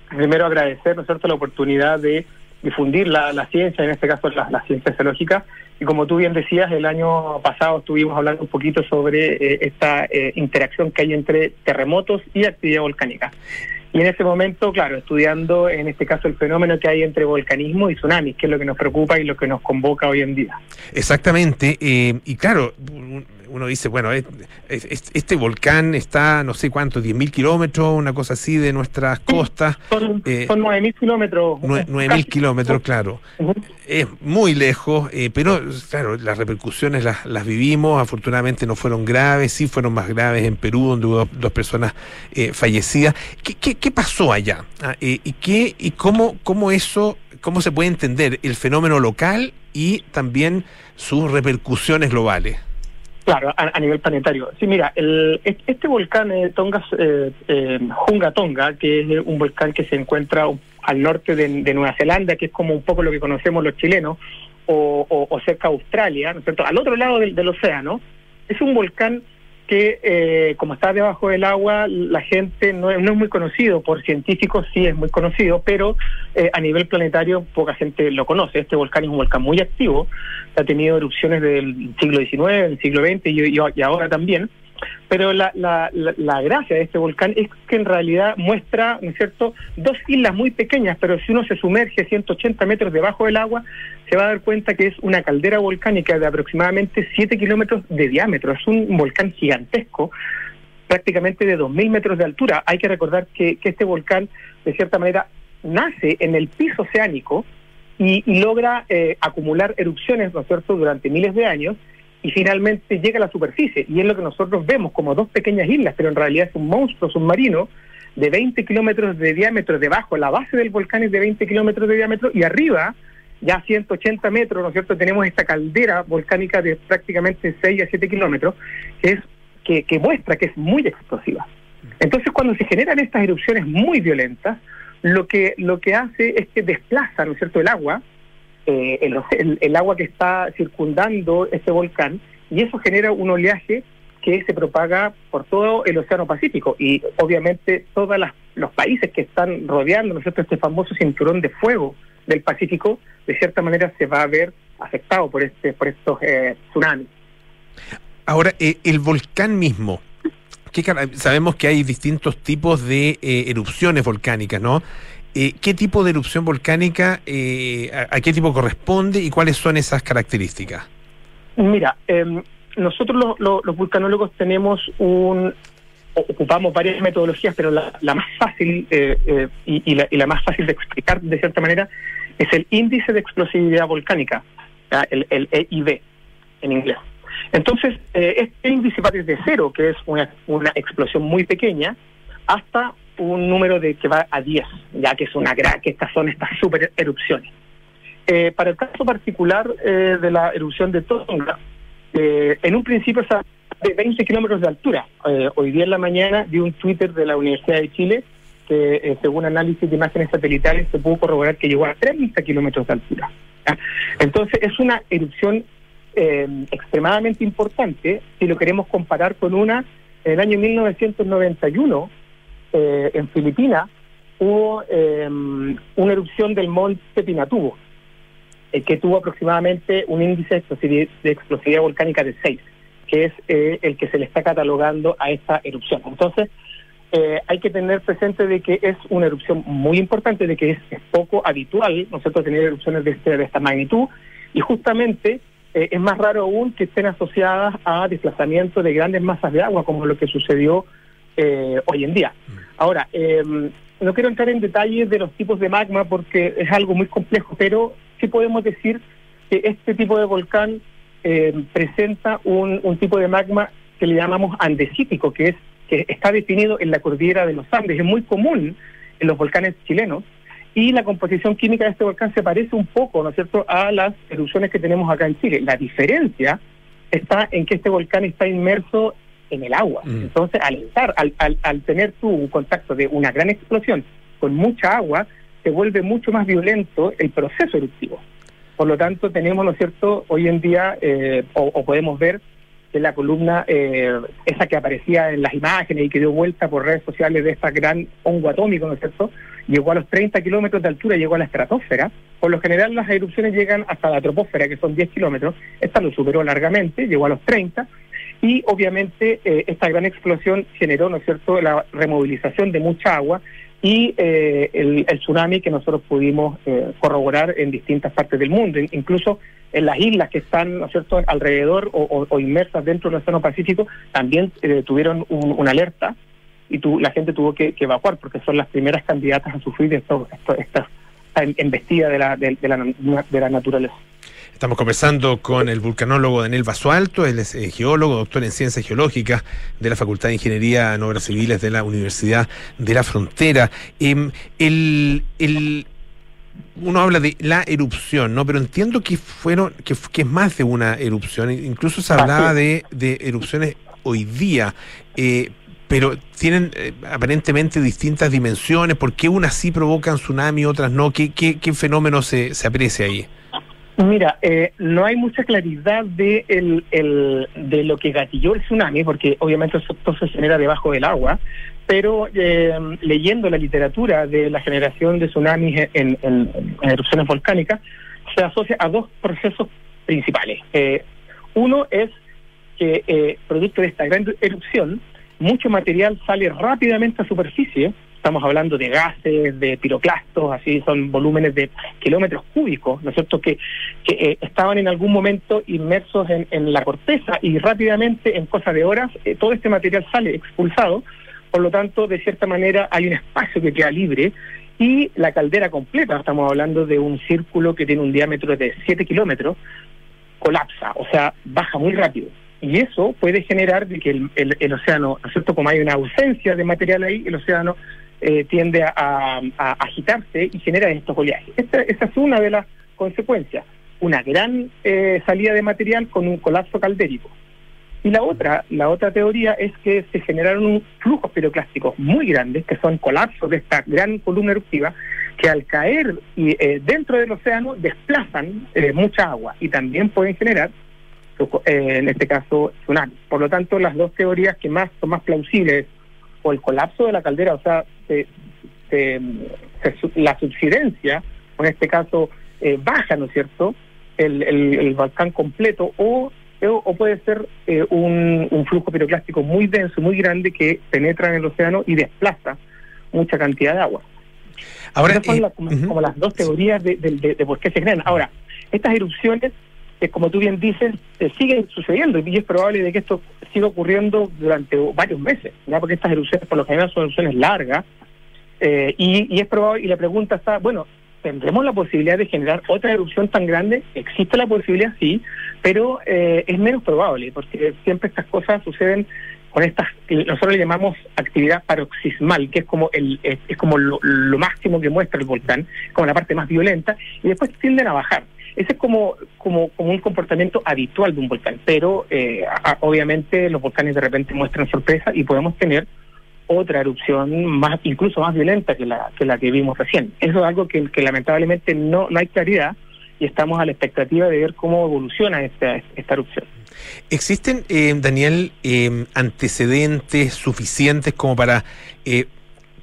primero agradecer, ¿no es cierto?, la oportunidad de difundir la, ciencia, en este caso la, la ciencia geológica, y como tú bien decías, el año pasado estuvimos hablando un poquito sobre eh, esta eh, interacción que hay entre terremotos y actividad volcánica. Y en ese momento, claro, estudiando en este caso el fenómeno que hay entre volcanismo y tsunamis, que es lo que nos preocupa y lo que nos convoca hoy en día. Exactamente. Eh, y claro, uno dice, bueno, este volcán está, no sé cuánto, 10.000 kilómetros, una cosa así, de nuestras costas. Son, eh, son 9.000 kilómetros. 9.000 kilómetros, claro. Es muy lejos, eh, pero claro, las repercusiones las, las, vivimos, afortunadamente no fueron graves, sí fueron más graves en Perú, donde hubo dos, personas eh, fallecidas. ¿Qué, ¿Qué, qué, pasó allá? Ah, ¿Y, qué, y cómo, cómo eso, cómo se puede entender el fenómeno local y también sus repercusiones globales? Claro, a, nivel planetario. Sí, mira, el, este volcán eh, Tonga, eh, eh, Junga Tonga, que es un volcán que se encuentra al norte de, Nueva Zelanda, que es como un poco lo que conocemos los chilenos, o, cerca de Australia, ¿no es cierto? Al otro lado del océano, es un volcán que eh, como está debajo del agua, la gente no no es muy conocido, por científicos sí es muy conocido, pero eh, a nivel planetario poca gente lo conoce. Este volcán es un volcán muy activo, ha tenido erupciones del siglo XIX, del siglo XX y ahora también. Pero la, la, la, gracia de este volcán es que en realidad muestra, ¿no es cierto?, dos islas muy pequeñas, pero si uno se sumerge 180 metros debajo del agua, se va a dar cuenta que es una caldera volcánica de aproximadamente 7 kilómetros de diámetro. Es un volcán gigantesco, prácticamente de 2.000 metros de altura. Hay que recordar que, este volcán, de cierta manera, nace en el piso oceánico, y, y logra eh, acumular erupciones, ¿no es cierto?, durante miles de años y finalmente llega a la superficie. Y es lo que nosotros vemos como dos pequeñas islas, pero en realidad es un monstruo submarino de 20 kilómetros de diámetro debajo, la base del volcán es de 20 kilómetros de diámetro y arriba, ya a 180 metros, ¿no es cierto?, tenemos esta caldera volcánica de prácticamente 6 a 7 kilómetros, que, es, que, que muestra que es muy explosiva. Entonces, cuando se generan estas erupciones muy violentas, lo que, lo que hace es que desplaza, ¿no es cierto?, el agua, eh, el, el- el agua que está circundando este volcán, y eso genera un oleaje que se propaga por todo el Océano Pacífico y obviamente todos los países que están rodeando ¿no este famoso cinturón de fuego del Pacífico, de cierta manera se va a ver afectado por este por estos eh, tsunamis. Ahora, eh, el volcán mismo, ¿qué cara- sabemos que hay distintos tipos de eh, erupciones volcánicas, ¿no? Eh, ¿Qué tipo de erupción volcánica, eh, a, qué tipo corresponde y cuáles son esas características? Mira, em, nosotros los, los- los vulcanólogos tenemos un ocupamos varias metodologías, pero la, más fácil eh, eh, y, y la, y la más fácil de explicar de cierta manera es el índice de explosividad volcánica, el, el EIV en inglés. Entonces, eh, este índice va desde cero, que es una, una explosión muy pequeña, hasta un número de que va a 10, ya que es una que estas son estas super erupciones. Eh, para el caso particular eh, de la erupción de Tonga, eh, en un principio estaba de 20 kilómetros de altura. Eh, hoy día en la mañana vi un Twitter de la Universidad de Chile que, eh, según análisis de imágenes satelitales, se pudo corroborar que llegó a 30 kilómetros de altura. Entonces, es una erupción extremadamente importante si lo queremos comparar con una en el año 1991 eh, en Filipinas hubo eh, una erupción del monte Pinatubo eh, que tuvo aproximadamente un índice de explosividad, volcánica de 6, que es eh, el que se le está catalogando a esta erupción. Entonces, eh, hay que tener presente de que es una erupción muy importante, de que es, es poco habitual nosotros tener erupciones de, este- de esta magnitud, y justamente eh, es más raro aún que estén asociadas a desplazamiento de grandes masas de agua, como lo que sucedió eh, hoy en día. Ahora, eh, no quiero entrar en detalles de los tipos de magma porque es algo muy complejo, pero sí podemos decir que este tipo de volcán eh, presenta un, un tipo de magma que le llamamos andesítico, que es que está definido en la cordillera de los Andes. Es muy común en los volcanes chilenos y la composición química de este volcán se parece un poco, ¿no es cierto?, a las erupciones que tenemos acá en Chile. La diferencia está en que este volcán está inmerso en el agua. Mm. Entonces, al estar, al, al, al tener tú un contacto de una gran explosión con mucha agua, se vuelve mucho más violento el proceso eruptivo. Por lo tanto, tenemos, ¿no es cierto?, hoy en día, eh, o, o podemos ver que la columna, eh, esa que aparecía en las imágenes y que dio vuelta por redes sociales de esta gran hongo atómico, ¿no es cierto?, llegó a los 30 kilómetros de altura, llegó a la estratosfera. Por lo general, las erupciones llegan hasta la troposfera, que son 10 kilómetros. Esta lo superó largamente, llegó a los 30. Y obviamente eh, esta gran explosión generó, ¿no es cierto?, la removilización de mucha agua y eh, el, tsunami que nosotros pudimos eh, corroborar en distintas partes del mundo, In- incluso en las islas que están, ¿no es cierto?, alrededor o, inmersas dentro del Océano Pacífico, también eh, tuvieron un- una alerta y tu- la gente tuvo que, evacuar porque son las primeras candidatas a sufrir esto, esta embestida de la, de, de la, de la naturaleza. Estamos conversando con el vulcanólogo Daniel Basualto, él es eh, geólogo, doctor en ciencias geológicas de la Facultad de Ingeniería en Obras Civiles de la Universidad de la Frontera. Em, el, el- uno habla de la erupción, ¿no? Pero entiendo que fueron, que, es más de una erupción. Incluso se hablaba de, de erupciones hoy día. eh, pero tienen eh, aparentemente distintas dimensiones. ¿Por qué unas sí provocan tsunami, otras no? ¿Qué, qué, qué fenómeno se, se aprecia ahí? Mira, eh, no hay mucha claridad de, el, de lo que gatilló el tsunami, porque obviamente eso todo se genera debajo del agua, pero eh, leyendo la literatura de la generación de tsunamis en erupciones volcánicas, se asocia a dos procesos principales. Eh, uno es que, eh, producto de esta gran erupción, mucho material sale rápidamente a superficie. Estamos hablando de gases, de piroclastos, así son volúmenes de kilómetros cúbicos, ¿no es cierto?, que, que eh, estaban en algún momento inmersos en, en la corteza y rápidamente, en cosa de horas, eh, todo este material sale expulsado. Por lo tanto, de cierta manera, hay un espacio que queda libre y la caldera completa, estamos hablando de un círculo que tiene un diámetro de 7 kilómetros, colapsa, o sea, baja muy rápido. Y eso puede generar de que el, el, el océano, ¿no es cierto? Como hay una ausencia de material ahí, el océano eh, tiende a, agitarse y genera estos oleajes. Esta, esa es una de las consecuencias, una gran eh, salida de material con un colapso caldérico. Y la otra, la otra teoría es que se generaron flujos piroclásticos muy grandes, que son colapsos de esta gran columna eruptiva, que al caer y, eh, dentro del océano desplazan eh, mucha agua y también pueden generar, eh, en este caso, tsunamis. Por lo tanto, las dos teorías que más son más plausibles, o el colapso de la caldera, o sea, se, se, se, la subsidencia, o en este caso, eh, baja, ¿no es cierto?, el, el, el volcán completo, o o puede ser eh, un, un, flujo piroclástico muy denso, muy grande, que penetra en el océano y desplaza mucha cantidad de agua. Ahora, Esas son eh, la, como, uh -huh. como, las dos teorías de, de, de, de, por qué se crean. Ahora, estas erupciones, eh, como tú bien dices, siguen sucediendo y es probable de que esto siga ocurriendo durante varios meses, ¿ya? porque estas erupciones por lo general son erupciones largas y, y es probable, y la pregunta está, bueno, ¿Tendremos la posibilidad de generar otra erupción tan grande? Existe la posibilidad, sí, pero eh, es menos probable, porque siempre estas cosas suceden con estas, nosotros le llamamos actividad paroxismal, que es como el es, es como lo, lo, máximo que muestra el volcán, como la parte más violenta, y después tienden a bajar. Ese es como, como, como un comportamiento habitual de un volcán, pero eh, obviamente los volcanes de repente muestran sorpresa y podemos tener otra erupción más incluso más violenta que la que la que vimos recién. Eso es algo que, que lamentablemente no, no hay claridad y estamos a la expectativa de ver cómo evoluciona esta, esta erupción. ¿Existen, eh, Daniel, eh, antecedentes suficientes como para... Eh,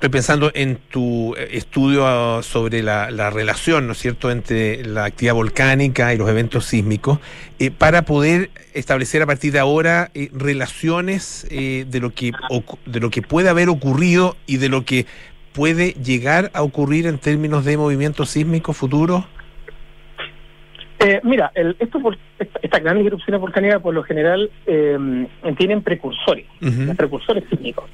estoy pensando en tu estudio sobre la, la, relación, ¿no es cierto?, entre la actividad volcánica y los eventos sísmicos, eh, para poder establecer a partir de ahora eh, relaciones eh, de lo que de lo que puede haber ocurrido y de lo que puede llegar a ocurrir en términos de movimientos sísmicos futuros. Eh, mira, el, esto por, esta, estas grandes erupciones volcánicas por lo general eh, tienen precursores, uh -huh. precursores sísmicos.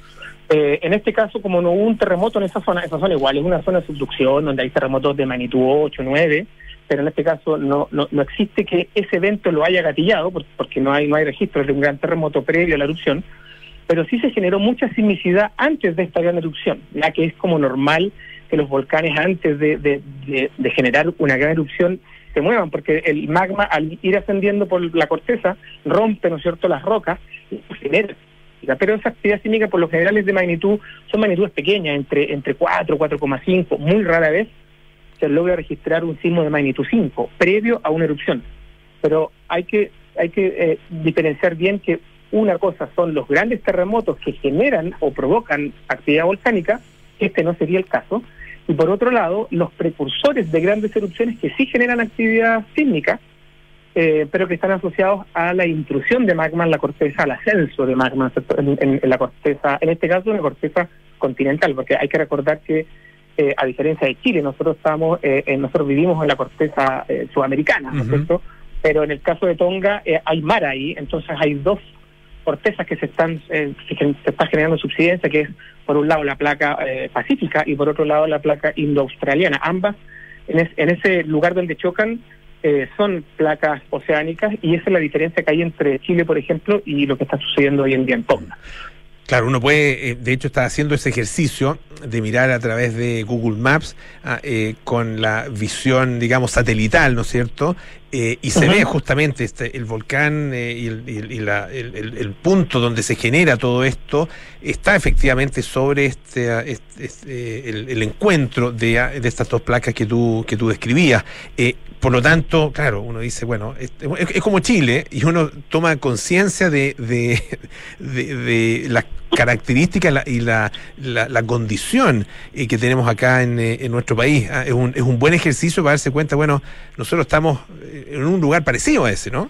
Eh, en este caso, como no hubo un terremoto en esa zona, esa zona igual es una zona de subducción donde hay terremotos de magnitud 8, 9, pero en este caso no, no, no existe que ese evento lo haya gatillado, porque no hay, no hay registros de un gran terremoto previo a la erupción, pero sí se generó mucha sismicidad antes de esta gran erupción, ya que es como normal que los volcanes antes de, de, de, de generar una gran erupción se muevan, porque el magma al ir ascendiendo por la corteza rompe, ¿no es cierto?, las rocas y genera pero esa actividad sísmica por lo general es de magnitud, son magnitudes pequeñas, entre, entre 4, 4,5, muy rara vez se logra registrar un sismo de magnitud 5, previo a una erupción. Pero hay que, hay que eh, diferenciar bien que una cosa son los grandes terremotos que generan o provocan actividad volcánica, este no sería el caso, y por otro lado, los precursores de grandes erupciones que sí generan actividad sísmica, eh, pero que están asociados a la intrusión de magma en la corteza, al ascenso de magma en, en, en la corteza, en este caso en la corteza continental, porque hay que recordar que eh, a diferencia de Chile, nosotros estamos, eh, nosotros vivimos en la corteza eh, sudamericana, ¿no es cierto? Pero en el caso de Tonga eh, hay mar ahí, entonces hay dos cortezas que se están eh, que se está generando subsidencia, que es por un lado la placa eh, pacífica y por otro lado la placa indo-australiana. Ambas en, es, en ese lugar donde chocan eh, son placas oceánicas y esa es la diferencia que hay entre Chile, por ejemplo, y lo que está sucediendo hoy en día en Tonga. Claro, uno puede, de hecho, está haciendo ese ejercicio de mirar a través de Google Maps eh, con la visión, digamos, satelital, ¿no es cierto? Eh, y se uh -huh. ve justamente este, el volcán eh, y, el, y la, el, el, el, punto donde se genera todo esto está efectivamente sobre este, este, este el, encuentro de, de, estas dos placas que tú, que tú describías. por lo tanto, claro, uno dice, bueno, es, es como Chile y uno toma conciencia de, de, [LAUGHS] de, de las características la, y la, la, la condición eh, que tenemos acá en, eh, en nuestro país. Ah, es, un, es un buen ejercicio para darse cuenta, bueno, nosotros estamos en un lugar parecido a ese, ¿no?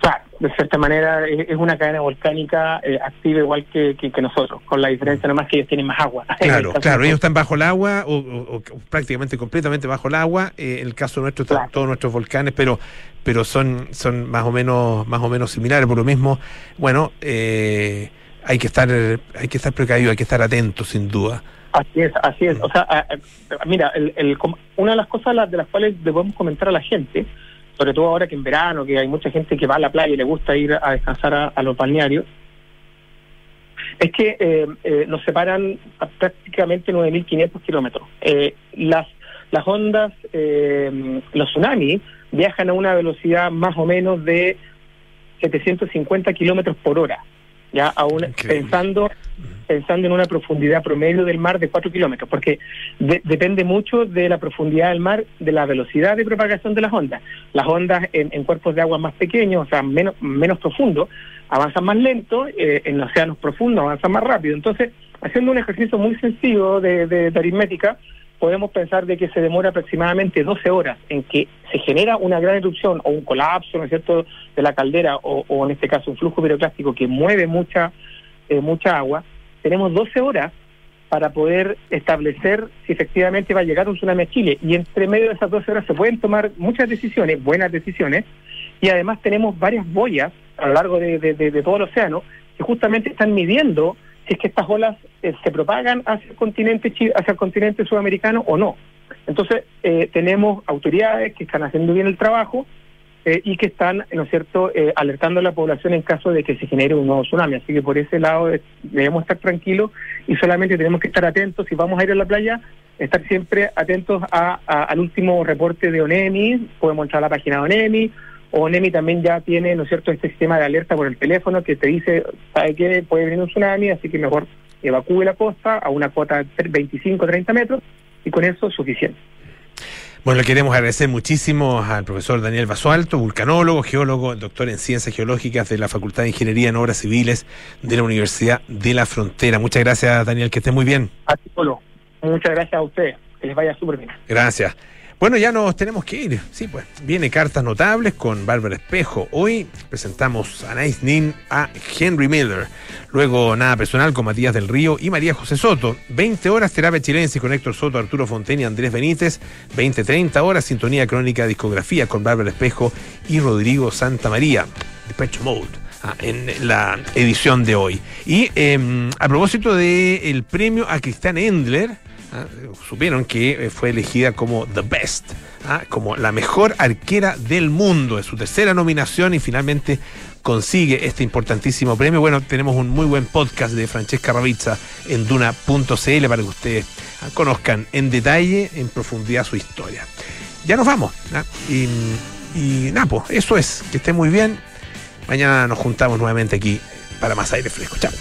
Claro, de cierta manera es una cadena volcánica eh, activa igual que, que, que, nosotros, con la diferencia nomás que ellos tienen más agua. [LAUGHS] Claro, claro, ellos están bajo el agua o, o, o prácticamente completamente bajo el agua. Eh, en el caso nuestro, claro. todos nuestros volcanes, pero pero son son más o menos más o menos similares. Por lo mismo, bueno, eh, hay que estar hay que estar precavido, hay que estar atento, sin duda. Así es, así es. O sea, a- a- mira, el, el una de las cosas de las cuales debemos comentar a la gente, sobre todo ahora que en verano, que hay mucha gente que va a la playa y le gusta ir a descansar a, a los balnearios, es que eh, eh, nos separan a prácticamente 9.500 kilómetros. Eh, las, las ondas, eh, los tsunamis, viajan a una velocidad más o menos de 750 kilómetros por hora, ya a una- Increíble. pensando pensando en una profundidad promedio del mar de 4 kilómetros, porque de- depende mucho de la profundidad del mar, de la velocidad de propagación de las ondas. Las ondas en, en cuerpos de agua más pequeños, o sea, menos, menos profundos, avanzan más lento, eh, en océanos profundos avanzan más rápido. Entonces, haciendo un ejercicio muy sencillo de, de- de aritmética, podemos pensar de que se demora aproximadamente 12 horas en que se genera una gran erupción o un colapso, ¿no es cierto?, de la caldera o, en este caso un flujo piroclástico que mueve mucha, eh, mucha agua. Tenemos 12 horas para poder establecer si efectivamente va a llegar un tsunami a Chile. Y entre medio de esas 12 horas se pueden tomar muchas decisiones, buenas decisiones, y además tenemos varias boyas a lo largo de- de- de todo el océano que justamente están midiendo si es que estas olas eh, se propagan hacia el continente hacia el continente sudamericano o no. Entonces eh, tenemos autoridades que están haciendo bien el trabajo eh, y que están, ¿no es cierto?, eh, alertando a la población en caso de que se genere un nuevo tsunami. Así que por ese lado eh, debemos estar tranquilos y solamente tenemos que estar atentos, si vamos a ir a la playa, estar siempre atentos a- al último reporte de ONEMI, podemos entrar a la página de ONEMI, ONEMI también ya tiene, ¿no es cierto?, este sistema de alerta por el teléfono que te dice, ¿sabe qué? Puede venir un tsunami, así que mejor evacúe la costa a una cuota de 25 30 metros y con eso es suficiente. Bueno, le queremos agradecer muchísimo al profesor Daniel Basualto, vulcanólogo, geólogo, doctor en ciencias geológicas de la Facultad de Ingeniería en Obras Civiles de la Universidad de la Frontera. Muchas gracias, Daniel, que esté muy bien. A ti, Polo. Muchas gracias a ustedes. Que les vaya súper bien. Gracias. Bueno, ya nos tenemos que ir. Sí, pues viene Cartas Notables con Bárbara Espejo. Hoy presentamos a Nice Nin a Henry Miller. Luego Nada Personal con Matías del Río y María José Soto. 20 horas Terapia Chilense con Héctor Soto, Arturo Fonten y Andrés Benítez. 20-30 horas Sintonía Crónica Discografía con Bárbara Espejo y Rodrigo Santa María. Depeche Mode. ah, en la edición de hoy. Y eh, a propósito del premio a Cristian Endler, Ah, supieron que eh, fue elegida como The Best, ah, como la mejor arquera del mundo. Es su tercera nominación y finalmente consigue este importantísimo premio. Bueno, tenemos un muy buen podcast de Francesca Ravizza en duna.cl para que ustedes ah, conozcan en detalle, en profundidad su historia. Ya nos vamos. Y, y pues, eso es. Que esté muy bien. Mañana nos juntamos nuevamente aquí para más aire fresco. Chao.